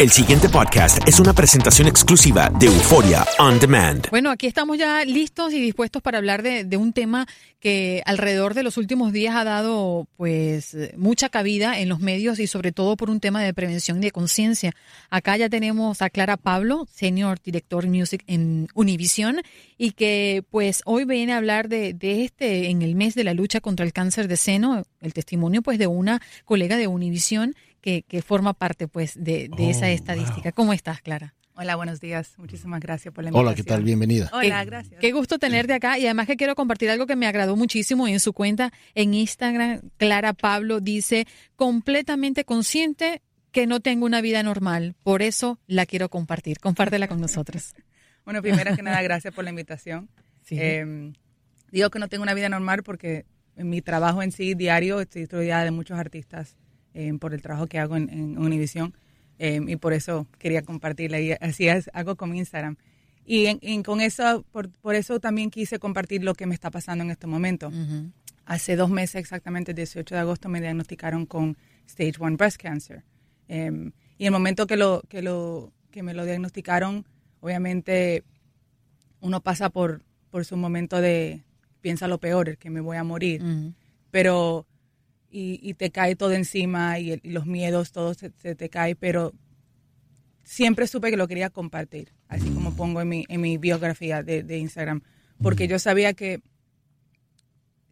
El siguiente podcast es una presentación exclusiva de Euforia On Demand. Bueno, aquí estamos ya listos y dispuestos para hablar de, un tema que alrededor de los últimos días ha dado pues mucha cabida en los medios y sobre todo por un tema de prevención y de conciencia. Acá ya tenemos a Clara Pablo, Senior Director Music en Univision y que pues hoy viene a hablar de, de este en el mes de la lucha contra el cáncer de seno, el testimonio pues de una colega de Univision que, que forma parte pues de, de oh, esa estadística. Wow. ¿Cómo estás, Clara? Hola, buenos días. Muchísimas gracias por la invitación. Hola, ¿qué tal? Bienvenida. Hola, gracias. Qué gusto tenerte acá y además que quiero compartir algo que me agradó muchísimo en su cuenta en Instagram. Clara Pablo dice, completamente consciente que no tengo una vida normal, por eso la quiero compartir. Compártela con nosotros. bueno, primero que nada, gracias por la invitación. Sí. Eh, digo que no tengo una vida normal porque en mi trabajo en sí diario estoy rodeada de muchos artistas eh, por el trabajo que hago en, en Univision eh, y por eso quería compartirla y así es, hago con Instagram. Y, en, en, con eso, por, por, eso también quise compartir lo que me está pasando en este momento. Uh -huh. Hace dos meses, exactamente el 18 de agosto, me diagnosticaron con Stage 1 Breast Cancer. Eh, y el momento que, lo, que, lo, que me lo diagnosticaron, obviamente uno pasa por, por su momento de, piensa lo peor, el que me voy a morir. Uh -huh. Pero y, y, te cae todo encima y, el, y los miedos, todo se, se, te cae, pero siempre supe que lo quería compartir, así como pongo en mi, en mi biografía de, de Instagram, porque yo sabía que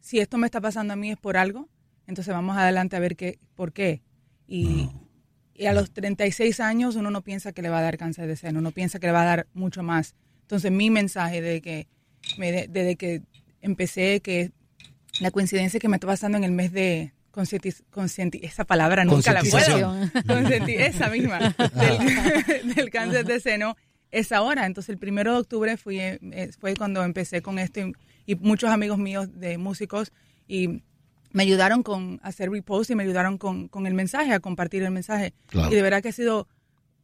si esto me está pasando a mí es por algo, entonces vamos adelante a ver qué, por qué. Y, y a los 36 años uno no piensa que le va a dar cáncer de seno, uno piensa que le va a dar mucho más. Entonces mi mensaje de que, me, desde que empecé, que la coincidencia que me está pasando en el mes de, Conscienti, esa palabra nunca la puedo. Esa misma, del, del, cáncer de seno, es ahora. Entonces, el primero de octubre fui, eh, fue cuando empecé con esto y, y, muchos amigos míos de músicos y me ayudaron con hacer repost y me ayudaron con, con el mensaje, a compartir el mensaje. Claro. Y de verdad que ha sido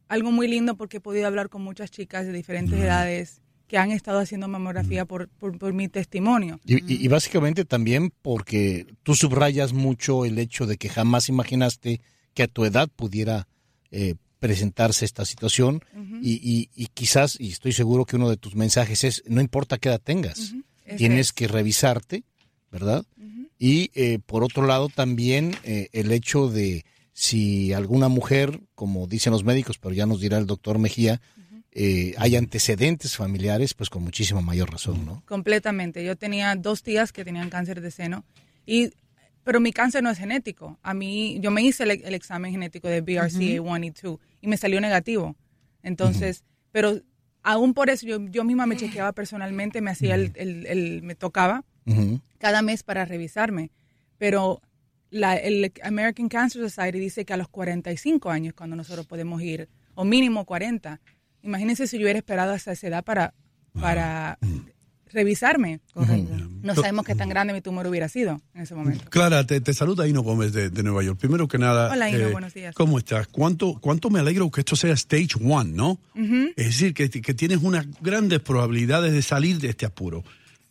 algo muy lindo porque he podido hablar con muchas chicas de diferentes mm. edades que han estado haciendo mamografía por, por, por mi testimonio. Y, y, y, básicamente también porque tú subrayas mucho el hecho de que jamás imaginaste que a tu edad pudiera eh, presentarse esta situación uh -huh. y, y, quizás, y estoy seguro que uno de tus mensajes es, no importa qué edad tengas, uh -huh. tienes es. que revisarte, ¿verdad? Uh -huh. Y eh, por otro lado también eh, el hecho de si alguna mujer, como dicen los médicos, pero ya nos dirá el doctor Mejía, eh, hay antecedentes familiares, pues con muchísima mayor razón, ¿no? Completamente. Yo tenía dos tías que tenían cáncer de seno, y, pero mi cáncer no es genético. A mí, yo me hice el, el examen genético de BRCA1 uh -huh. y 2 y me salió negativo. Entonces, uh -huh. pero aún por eso yo, yo misma me chequeaba personalmente, me hacía el, el, el me tocaba uh -huh. cada mes para revisarme. Pero la, el American Cancer Society dice que a los 45 años cuando nosotros podemos ir, o mínimo 40, Imagínense si yo hubiera esperado hasta esa edad para, para revisarme. Correcto. No sabemos qué tan grande mi tumor hubiera sido en ese momento. Clara, te, te saluda Ino Gómez de, de, Nueva York. Primero que nada. Hola, Ino, eh, buenos días. ¿Cómo estás? ¿Cuánto, ¿Cuánto me alegro que esto sea Stage One, no? Uh -huh. Es decir, que, que, tienes unas grandes probabilidades de salir de este apuro.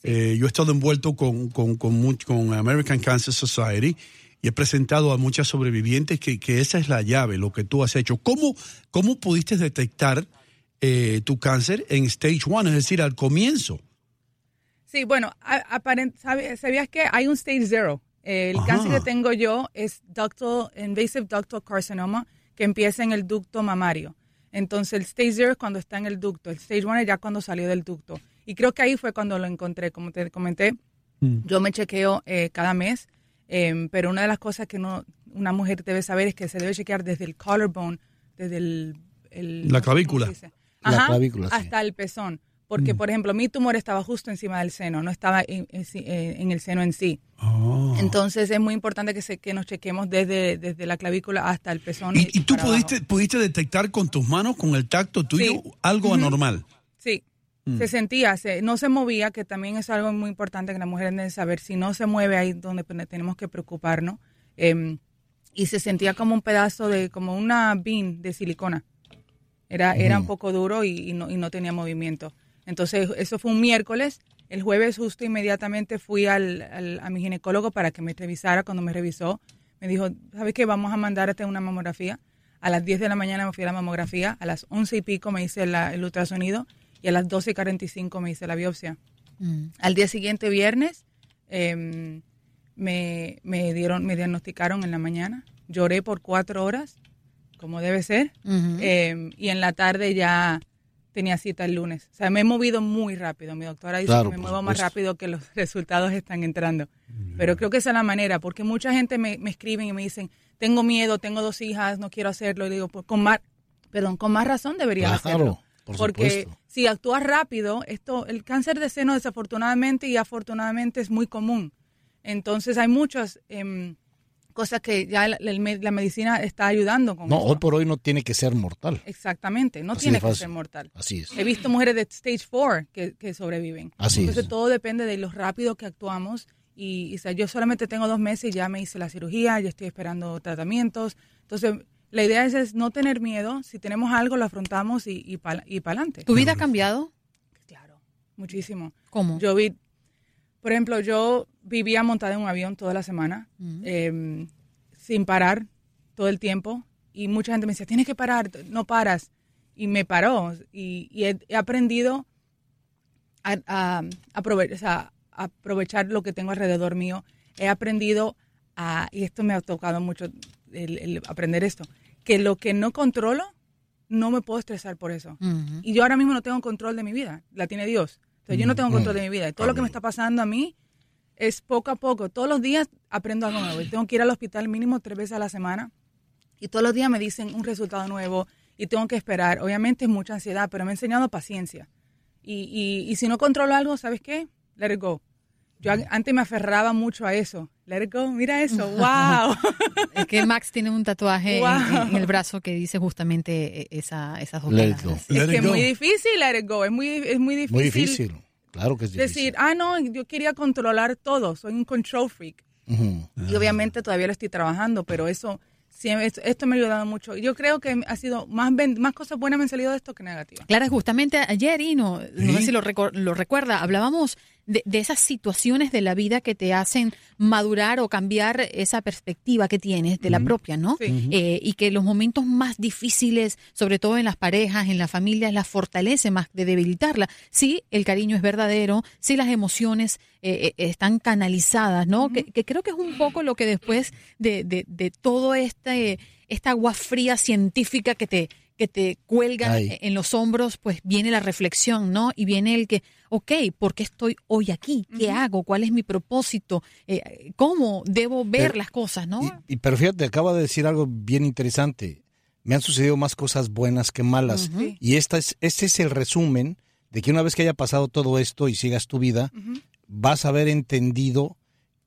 Sí. Eh, yo he estado envuelto con, con, con, con, American Cancer Society y he presentado a muchas sobrevivientes que, que esa es la llave, lo que tú has hecho. ¿Cómo, cómo pudiste detectar? Eh, tu cáncer en stage one, es decir, al comienzo. Sí, bueno, ¿sabías que hay un stage zero? El cáncer que tengo yo es ductal, invasive ductal carcinoma, que empieza en el ducto mamario. Entonces, el stage zero es cuando está en el ducto. El stage one es ya cuando salió del ducto. Y creo que ahí fue cuando lo encontré. Como te comenté, mm. yo me chequeo eh, cada mes, em, pero una de las cosas que no, una mujer debe saber es que se debe chequear desde el collarbone, desde el... la clavícula. La clavícula hasta el pezón. Porque, mm. por ejemplo, mi tumor estaba justo encima del seno, no estaba en, eh, el seno en sí. Oh. Entonces es muy importante que, se, que nos chequemos desde, desde la clavícula hasta el pezón. ¿Y, tú pudiste, pudiste detectar con tus manos, con el tacto tuyo, algo anormal? Sí, mm. se sentía, se, no se movía, que también es algo muy importante que las mujeres deben saber. Si no se mueve ahí donde tenemos que preocuparnos. Eh, y se sentía como un pedazo de, como una bean de silicona. Era, era un poco duro y, no, y no tenía movimiento. Entonces, eso fue un miércoles. El jueves justo inmediatamente fui al, a mi ginecólogo para que me revisara. Cuando me revisó, me dijo, ¿sabes qué? Vamos a mandarte una mamografía. A las 10 de la mañana me fui a la mamografía. A las 11 y pico me hice el ultrasonido. Y a las 12 y 45 me hice la biopsia. Mm. Al día siguiente, viernes, em, me, me, dieron, me diagnosticaron en la mañana. Lloré por cuatro horas, como debe ser. Em, y en la tarde ya tenía cita el lunes. O sea, me he movido muy rápido. Mi doctora dice que me muevo más rápido que los resultados están entrando. Pero creo que esa es la manera, porque mucha gente me, me escriben y me dicen, tengo miedo, tengo dos hijas, no quiero hacerlo. Y digo, pues con más, perdón, con más razón debería hacerlo. porque si actúas rápido, esto, el cáncer de seno desafortunadamente y afortunadamente es muy común. Entonces hay muchas em, cosas que ya la, medicina está ayudando con No, hoy por hoy no tiene que ser mortal. Exactamente, no tiene que ser mortal. Así es. He visto mujeres de stage 4 que, sobreviven. Así Entonces todo depende de lo rápido que actuamos. Y, yo solamente tengo dos meses y ya me hice la cirugía, ya estoy esperando tratamientos. Entonces, la idea es, no tener miedo. Si tenemos algo, lo afrontamos y, y para adelante. ¿Tu vida ha cambiado? Claro, muchísimo. ¿Cómo? Yo vi por ejemplo, yo vivía montada en un avión toda la semana, em, sin parar todo el tiempo. Y mucha gente me decía, tienes que parar, no paras. Y me paró. Y, he, aprendido a, aprovechar, lo que tengo alrededor mío. He aprendido a, y esto me ha tocado mucho el, aprender esto, que lo que no controlo, no me puedo estresar por eso. Y yo ahora mismo no tengo control de mi vida, la tiene Dios yo no tengo control de mi vida. Y todo lo que me está pasando a mí es poco a poco. Todos los días aprendo algo nuevo. tengo que ir al hospital mínimo tres veces a la semana. Y todos los días me dicen un resultado nuevo y tengo que esperar. Obviamente es mucha ansiedad, pero me ha enseñado paciencia. Y, y, si no controlo algo, ¿sabes qué? Let it go. Yo antes me aferraba mucho a eso. Let it go, mira eso, wow. es que Max tiene un tatuaje en, el brazo que dice justamente e, esa, esas dos let Es que es muy difícil let it go, es muy, es muy difícil. Muy difícil, claro que es difícil. Decir, ah, no, yo quería controlar todo, soy un control freak. Y obviamente todavía lo estoy trabajando, pero eso esto, me ha ayudado mucho. Yo creo que ha sido más, más cosas buenas me han salido de esto que negativas. Clara, justamente ayer, y no, no sé si lo, lo recuerda, hablábamos de, esas situaciones de la vida que te hacen madurar o cambiar esa perspectiva que tienes de la propia, ¿no? Eh, y que los momentos más difíciles, sobre todo en las parejas, en las familias, las fortalece más de debilitarla. Sí, el cariño es verdadero, sí las emociones eh, eh, están canalizadas, ¿no? que, creo que es un poco lo que después de, de, de todo este, esta agua fría científica que te que te cuelgan en los hombros, pues viene la reflexión, ¿no? Y viene el que, ok, ¿por qué estoy hoy aquí? ¿Qué hago? ¿Cuál es mi propósito? Eh, ¿Cómo debo ver las cosas, no? Y, pero fíjate, acaba de decir algo bien interesante. Me han sucedido más cosas buenas que malas. Y esta es, este es el resumen de que una vez que haya pasado todo esto y sigas tu vida, vas a haber entendido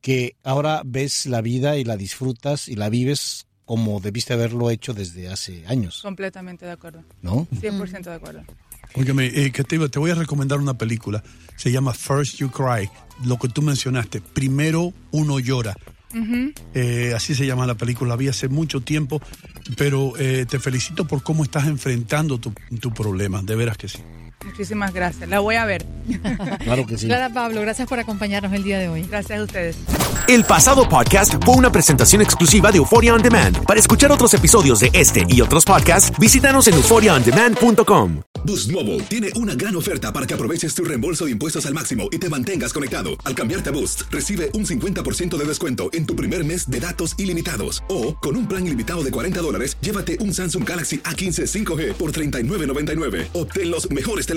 que ahora ves la vida y la disfrutas y la vives como debiste haberlo hecho desde hace años. Completamente de acuerdo. ¿No? 100% de acuerdo. Óigame, eh, que te, te, voy a recomendar una película. Se llama First You Cry. Lo que tú mencionaste. Primero uno llora. Eh, así se llama la película. La vi hace mucho tiempo. Pero eh, te felicito por cómo estás enfrentando tu, tu problema. De veras que sí. Muchísimas gracias. La voy a ver. claro que sí. Clara Pablo, gracias por acompañarnos el día de hoy. Gracias a ustedes. El pasado podcast fue una presentación exclusiva de Euphoria On Demand. Para escuchar otros episodios de este y otros podcasts, visítanos en euphoriaondemand.com. Boost Mobile tiene una gran oferta para que aproveches tu reembolso de impuestos al máximo y te mantengas conectado. Al cambiarte a Boost, recibe un 50% de descuento en tu primer mes de datos ilimitados. O, con un plan ilimitado de 40 dólares, llévate un Samsung Galaxy A15 5G por $39.99. Obtén los mejores teléfonos